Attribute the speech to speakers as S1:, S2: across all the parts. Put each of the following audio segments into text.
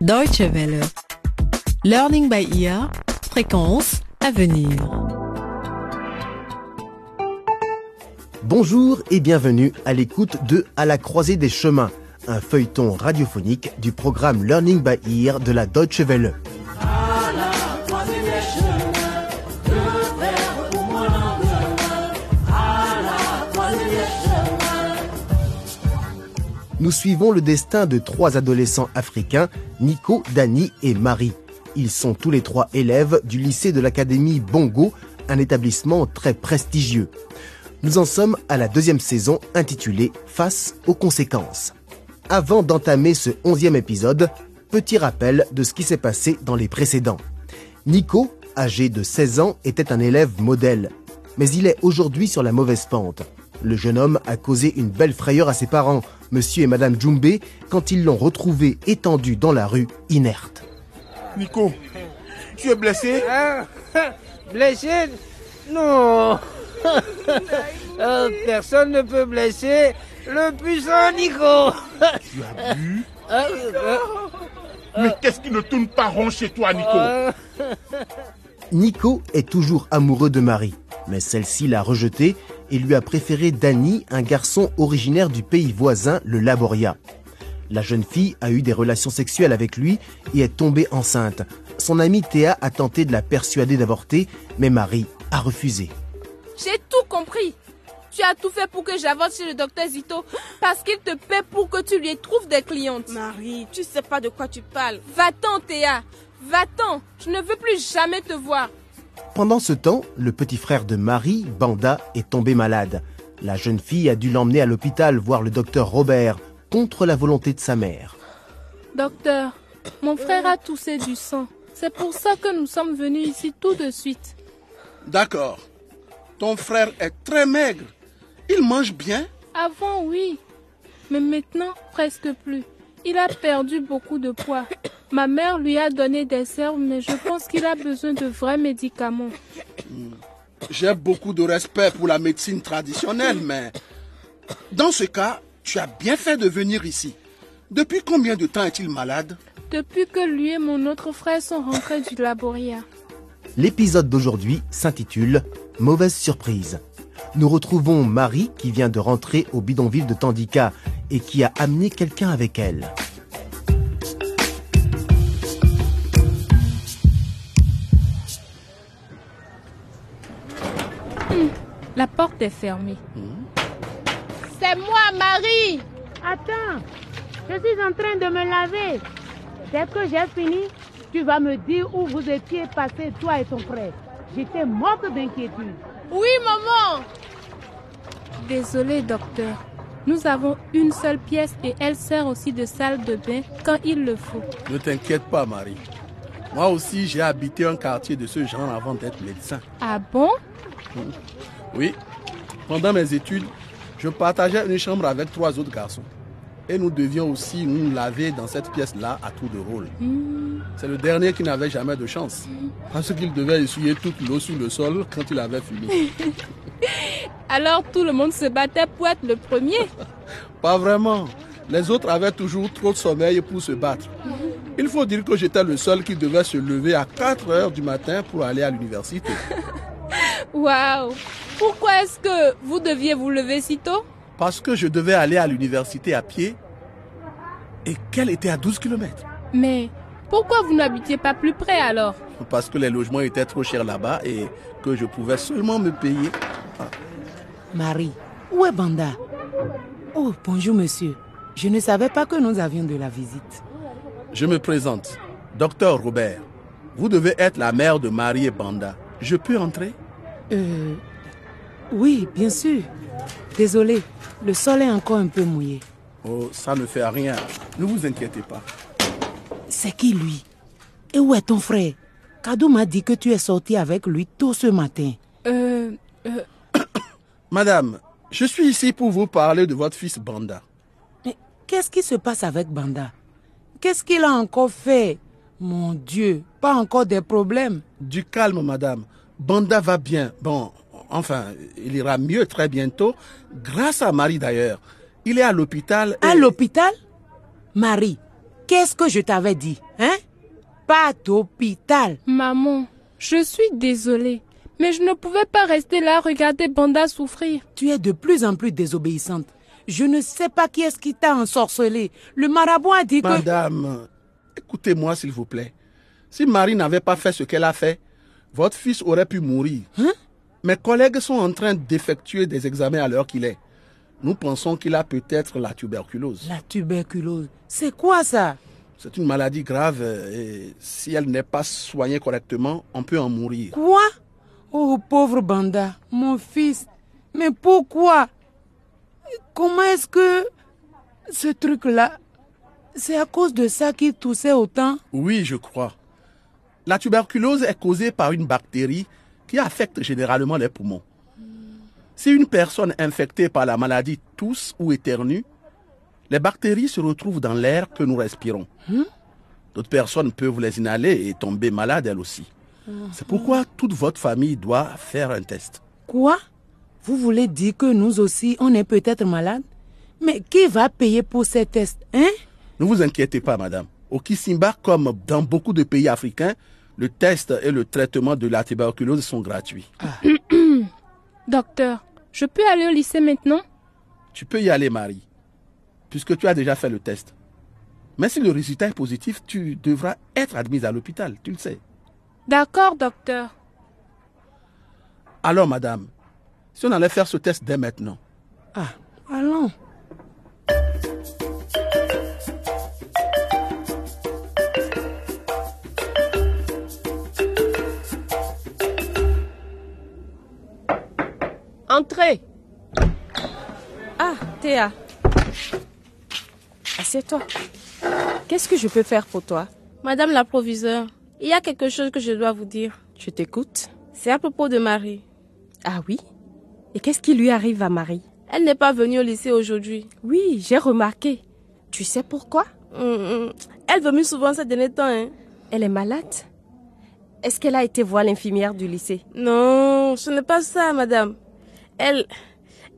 S1: Deutsche Welle. Learning by ear. Fréquence à venir.
S2: Bonjour et bienvenue à l'écoute de À la croisée des chemins, un feuilleton radiophonique du programme Learning by Ear de la Deutsche Welle. Nous suivons le destin de trois adolescents africains, Nico, Dani et Marie. Ils sont tous les trois élèves du lycée de l'Académie Bongo, un établissement très prestigieux. Nous en sommes à la deuxième saison intitulée Face aux conséquences. Avant d'entamer ce onzième épisode, petit rappel de ce qui s'est passé dans les précédents. Nico, âgé de 16 ans, était un élève modèle, mais il est aujourd'hui sur la mauvaise pente. Le jeune homme a causé une belle frayeur à ses parents, monsieur et madame Djumbe, quand ils l'ont retrouvé étendu dans la rue, inerte.
S3: Nico, tu es blessé?
S4: Hein Blessé? Non. Euh, Personne ne peut blesser le puissant Nico.
S3: Tu as bu?
S4: Euh,
S3: Mais qu'est-ce qui ne tourne pas rond chez toi, Nico?
S4: Euh,
S2: Nico est toujours amoureux de Marie, mais celle-ci l'a rejeté et lui a préféré Danny, un garçon originaire du pays voisin, le Laboria. La jeune fille a eu des relations sexuelles avec lui et est tombée enceinte. Son amie Théa a tenté de la persuader d'avorter, mais Marie a refusé.
S5: J'ai tout compris. Tu as tout fait pour que j'avance chez le docteur Zito parce qu'il te paie pour que tu lui trouves des clientes.
S6: Marie, tu sais pas de quoi tu parles.
S5: Va-t'en, Théa. Va-t'en. Je ne veux plus jamais te voir.
S2: Pendant ce temps, le petit frère de Marie, Banda, est tombé malade. La jeune fille a dû l'emmener à l'hôpital voir le docteur Robert, contre la volonté de sa mère.
S5: Docteur, mon frère a toussé du sang. C'est pour ça que nous sommes venus ici tout de suite.
S7: D'accord. Ton frère est très maigre. Il mange bien?
S5: Avant, oui. Mais maintenant, presque plus. Il a perdu beaucoup de poids. Ma mère lui a donné des herbes, mais je pense qu'il a besoin de vrais médicaments.
S7: J'ai beaucoup de respect pour la médecine traditionnelle, mais dans ce cas, tu as bien fait de venir ici. Depuis combien de temps est-il malade?
S5: Depuis que lui et mon autre frère sont rentrés du laboria.
S2: L'épisode d'aujourd'hui s'intitule Mauvaise surprise. Nous retrouvons Marie qui vient de rentrer au bidonville de Tandika et qui a amené quelqu'un avec elle.
S5: La porte est fermée. C'est moi, Marie
S8: Attends, je suis en train de me laver. Dès que j'ai fini, tu vas me dire où vous étiez passés, toi et ton frère. J'étais morte d'inquiétude.
S5: Oui, maman
S9: Désolé, docteur. Nous avons une seule pièce et elle sert aussi de salle de bain quand il le faut.
S7: Ne t'inquiète pas, Marie. Moi aussi, j'ai habité un quartier de ce genre avant d'être médecin.
S9: Ah bon?
S7: Oui. Pendant mes études, je partageais une chambre avec trois autres garçons. Et nous devions aussi nous laver dans cette pièce-là à tour de rôle.
S9: Hmm,
S7: C'est le dernier qui n'avait jamais de chance. Parce qu'il devait essuyer toute l'eau sur le sol quand il avait fini.
S9: Alors tout le monde se battait pour être le premier
S7: Pas vraiment. Les autres avaient toujours trop de sommeil pour se battre. Il faut dire que j'étais le seul qui devait se lever à 4 heures du matin pour aller à l'université.
S9: Waouh Pourquoi est-ce que vous deviez vous lever si tôt
S7: Parce que je devais aller à l'université à pied et qu'elle était à 12 km.
S9: Mais pourquoi vous n'habitiez pas plus près alors
S7: Parce que les logements étaient trop chers là-bas et que je pouvais seulement me payer.
S8: Marie, où est Banda Oh, bonjour monsieur. Je ne savais pas que nous avions de la visite.
S7: Je me présente. Docteur Robert. Vous devez être la mère de Marie et Banda. Je peux entrer?
S8: Euh... Oui, bien sûr. Désolé, le sol est encore un peu mouillé.
S7: Oh, ça ne fait rien. Ne vous inquiétez pas.
S8: C'est qui lui? Et où est ton frère? Kadou m'a dit que tu es sorti avec lui tôt ce matin.
S9: Euh... euh,
S7: Madame, je suis ici pour vous parler de votre fils Banda.
S8: Mais qu'est-ce qui se passe avec Banda? Qu'est-ce qu'il a encore fait? Mon Dieu, pas encore des problèmes.
S7: Du calme, madame. Banda va bien. Bon, enfin, il ira mieux très bientôt, grâce à Marie d'ailleurs. Il est à l'hôpital. et-
S8: À l'hôpital? Marie, qu'est-ce que je t'avais dit
S10: pas d'hôpital.
S5: Maman, je suis désolée, mais je ne pouvais pas rester là regarder Banda souffrir.
S10: Tu es de plus en plus désobéissante. Je ne sais pas qui est-ce qui t'a ensorcelé. Le marabout a dit que...
S7: Madame, écoutez-moi s'il vous plaît. Si Marie n'avait pas fait ce qu'elle a fait, votre fils aurait pu mourir.
S10: Hein?
S7: Mes collègues sont en train d'effectuer des examens à l'heure qu'il est. Nous pensons qu'il a peut-être la tuberculose.
S10: La tuberculose, c'est quoi ça?
S7: C'est une maladie grave et si elle n'est pas soignée correctement, on peut en mourir.
S10: Quoi? Oh pauvre Banda, mon fils. Mais pourquoi? Comment est-ce que ce truc-là, c'est à cause de ça qu'il toussait autant?
S7: Oui, je crois. La tuberculose est causée par une bactérie qui affecte généralement les poumons. Si une personne infectée par la maladie tousse ou éternue, les bactéries se retrouvent dans l'air que nous respirons. D'autres personnes peuvent les inhaler et tomber malades elles aussi. C'est pourquoi toute votre famille doit faire un test.
S10: Quoi? Vous voulez dire que nous aussi, on est peut-être malades? Mais qui va payer pour ces tests, hein?
S7: Ne vous inquiétez pas, madame. Au Kisimba, comme dans beaucoup de pays africains, le test et le traitement de la tuberculose sont gratuits.
S5: Docteur, je peux aller au lycée maintenant?
S7: Tu peux y aller, Marie, puisque tu as déjà fait le test. Mais si le résultat est positif, tu devras être admise à l'hôpital, tu le sais.
S5: D'accord, docteur.
S7: Alors, madame, si on allait faire ce test dès maintenant.
S10: Ah, allons.
S6: Entrez. Ah, Théa. Assieds-toi. Qu'est-ce que je peux faire pour toi?
S11: Madame la proviseure, il y a quelque chose que je dois vous dire.
S6: Je t'écoute.
S11: C'est à propos de Marie.
S6: Ah oui? Et qu'est-ce qui lui arrive à Marie?
S11: Elle n'est pas venue au lycée aujourd'hui.
S6: Oui, j'ai remarqué. Tu sais pourquoi?
S11: Hum, hum. Elle vomit souvent ces derniers temps. Hein.
S6: Elle est malade? Est-ce qu'elle a été voir l'infirmière du lycée?
S11: Non, ce n'est pas ça, madame. Elle...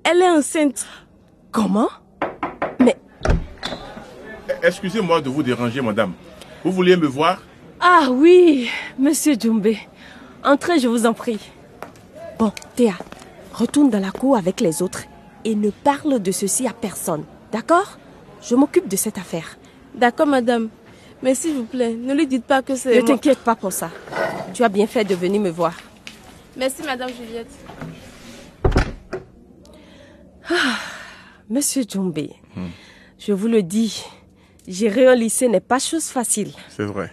S11: Elle est enceinte.
S6: Comment?
S3: Excusez-moi de vous déranger, madame. Vous vouliez me voir?
S6: Ah oui, monsieur Djumbe. Entrez, je vous en prie. Bon, Théa, retourne dans la cour avec les autres et ne parle de ceci à personne. D'accord? Je m'occupe de cette affaire.
S11: D'accord, madame. Mais s'il vous plaît, ne lui dites pas que c'est.
S6: Ne
S11: moi.
S6: t'inquiète pas pour ça. Tu as bien fait de venir me voir.
S11: Merci, madame Juliette.
S6: Monsieur Djumbe, je vous le dis, gérer un lycée n'est pas chose facile.
S3: C'est vrai.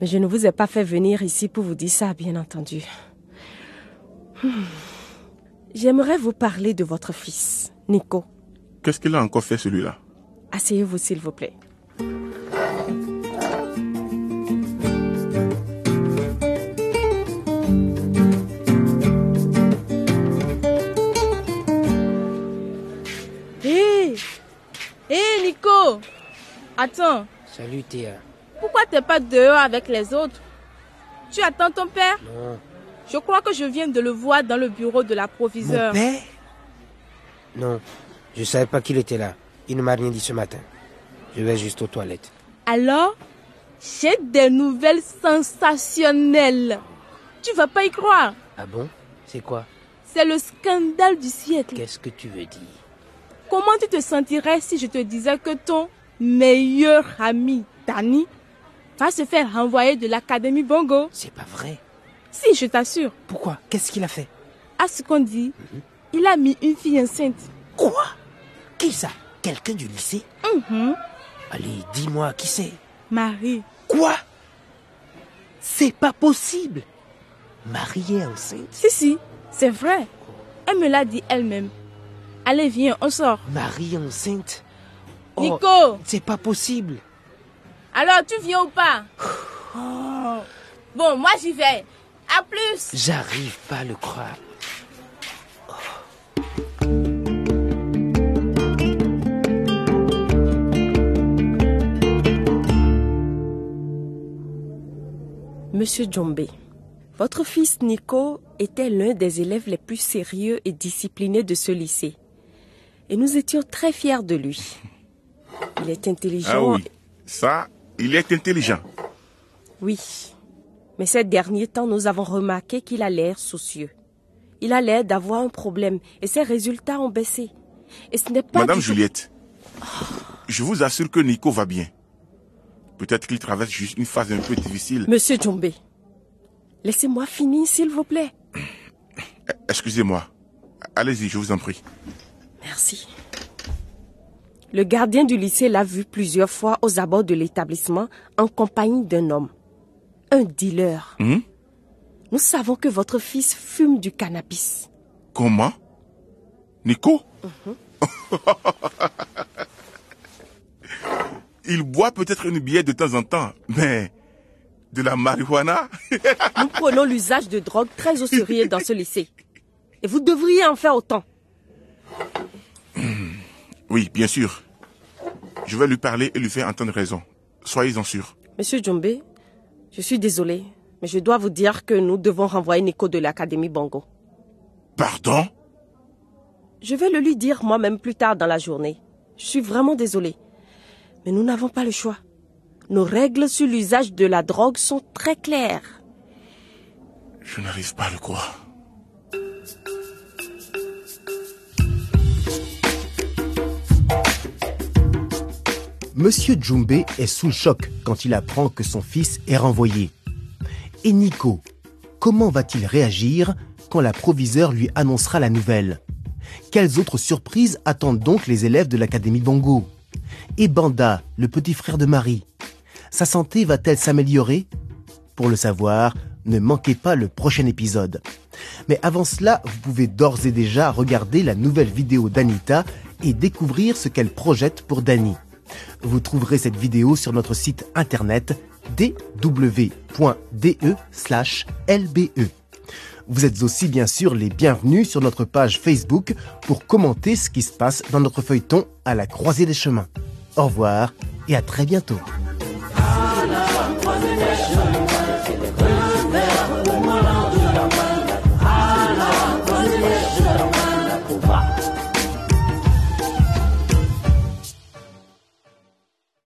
S6: Mais je ne vous ai pas fait venir ici pour vous dire ça, bien entendu. Hmm. J'aimerais vous parler de votre fils, Nico.
S3: Qu'est-ce qu'il a encore fait celui-là?
S6: Asseyez-vous, s'il vous plaît.
S11: Attends,
S4: Salut Théa.
S11: pourquoi t'es pas dehors avec les autres? Tu attends ton père?
S4: Non.
S11: Je crois que je viens de le voir dans le bureau de la
S4: Mon
S11: proviseure.
S4: père? Non, je savais pas qu'il était là. Il ne m'a rien dit ce matin. Je vais juste aux toilettes.
S11: Alors, j'ai des nouvelles sensationnelles. Tu vas pas y croire.
S4: Ah bon? C'est quoi?
S11: C'est le scandale du siècle.
S4: Qu'est-ce que tu veux dire?
S11: Comment tu te sentirais si je te disais que ton meilleur ami, Dani, va se faire renvoyer de l'académie Bongo
S4: C'est pas vrai.
S11: Si, je t'assure.
S4: Pourquoi? Qu'est-ce qu'il a fait?
S11: À ce qu'on dit, il a mis une fille enceinte.
S4: Quoi? Qui ça? Quelqu'un du lycée?
S11: Mhm.
S4: Allez, dis-moi qui c'est?
S11: Marie.
S4: Quoi? C'est pas possible. Marie est enceinte?
S11: Si, si, c'est vrai. Elle me l'a dit elle-même. Allez, viens, on sort.
S4: Marie enceinte? Oh,
S11: Nico
S4: C'est pas possible.
S11: Alors, tu viens ou pas? Oh. Bon, moi j'y vais. À plus
S4: J'arrive pas à le croire.
S6: Monsieur Djombe, votre fils Nico était l'un des élèves les plus sérieux et disciplinés de ce lycée. Et nous étions très fiers de lui. Il est intelligent.
S3: Ah oui, ça, il est intelligent.
S6: Oui. Mais ces derniers temps, nous avons remarqué qu'il a l'air soucieux. Il a l'air d'avoir un problème et ses résultats ont baissé. Et ce n'est pas.
S3: Madame
S6: du
S3: Juliette, je vous assure que Nico va bien. Peut-être qu'il traverse juste une phase un peu difficile.
S6: Monsieur Djombe, laissez-moi finir, s'il vous plaît.
S3: Excusez-moi. Allez-y, je vous en prie.
S6: Merci. Le gardien du lycée l'a vu plusieurs fois aux abords de l'établissement en compagnie d'un homme. Un dealer.
S3: Hum?
S6: Nous savons que votre fils fume du cannabis.
S3: Comment? Nico? Il boit peut-être une bière de temps en temps, mais de la marijuana?
S6: Nous prenons l'usage de drogue très au sérieux dans ce lycée. Et vous devriez en faire autant.
S3: Oui, bien sûr. Je vais lui parler et lui faire entendre raison. Soyez-en sûrs.
S6: Monsieur Djombe, je suis désolée, mais je dois vous dire que nous devons renvoyer Nico de l'Académie Bongo.
S3: Pardon?
S6: Je vais le lui dire moi-même plus tard dans la journée. Je suis vraiment désolée. Mais nous n'avons pas le choix. Nos règles sur l'usage de la drogue sont très claires.
S3: Je n'arrive pas à le croire.
S2: Monsieur Djumbe est sous le choc quand il apprend que son fils est renvoyé. Et Nico, comment va-t-il réagir quand la proviseure lui annoncera la nouvelle? Quelles autres surprises attendent donc les élèves de l'Académie Bongo Et Banda, le petit frère de Marie, sa santé va-t-elle s'améliorer? Pour le savoir, ne manquez pas le prochain épisode. Mais avant cela, vous pouvez d'ores et déjà regarder la nouvelle vidéo d'Anita et découvrir ce qu'elle projette pour Dani. Vous trouverez cette vidéo sur notre site internet dw.de/lbe. Vous êtes aussi bien sûr les bienvenus sur notre page Facebook pour commenter ce qui se passe dans notre feuilleton à la croisée des chemins. Au revoir et à très bientôt.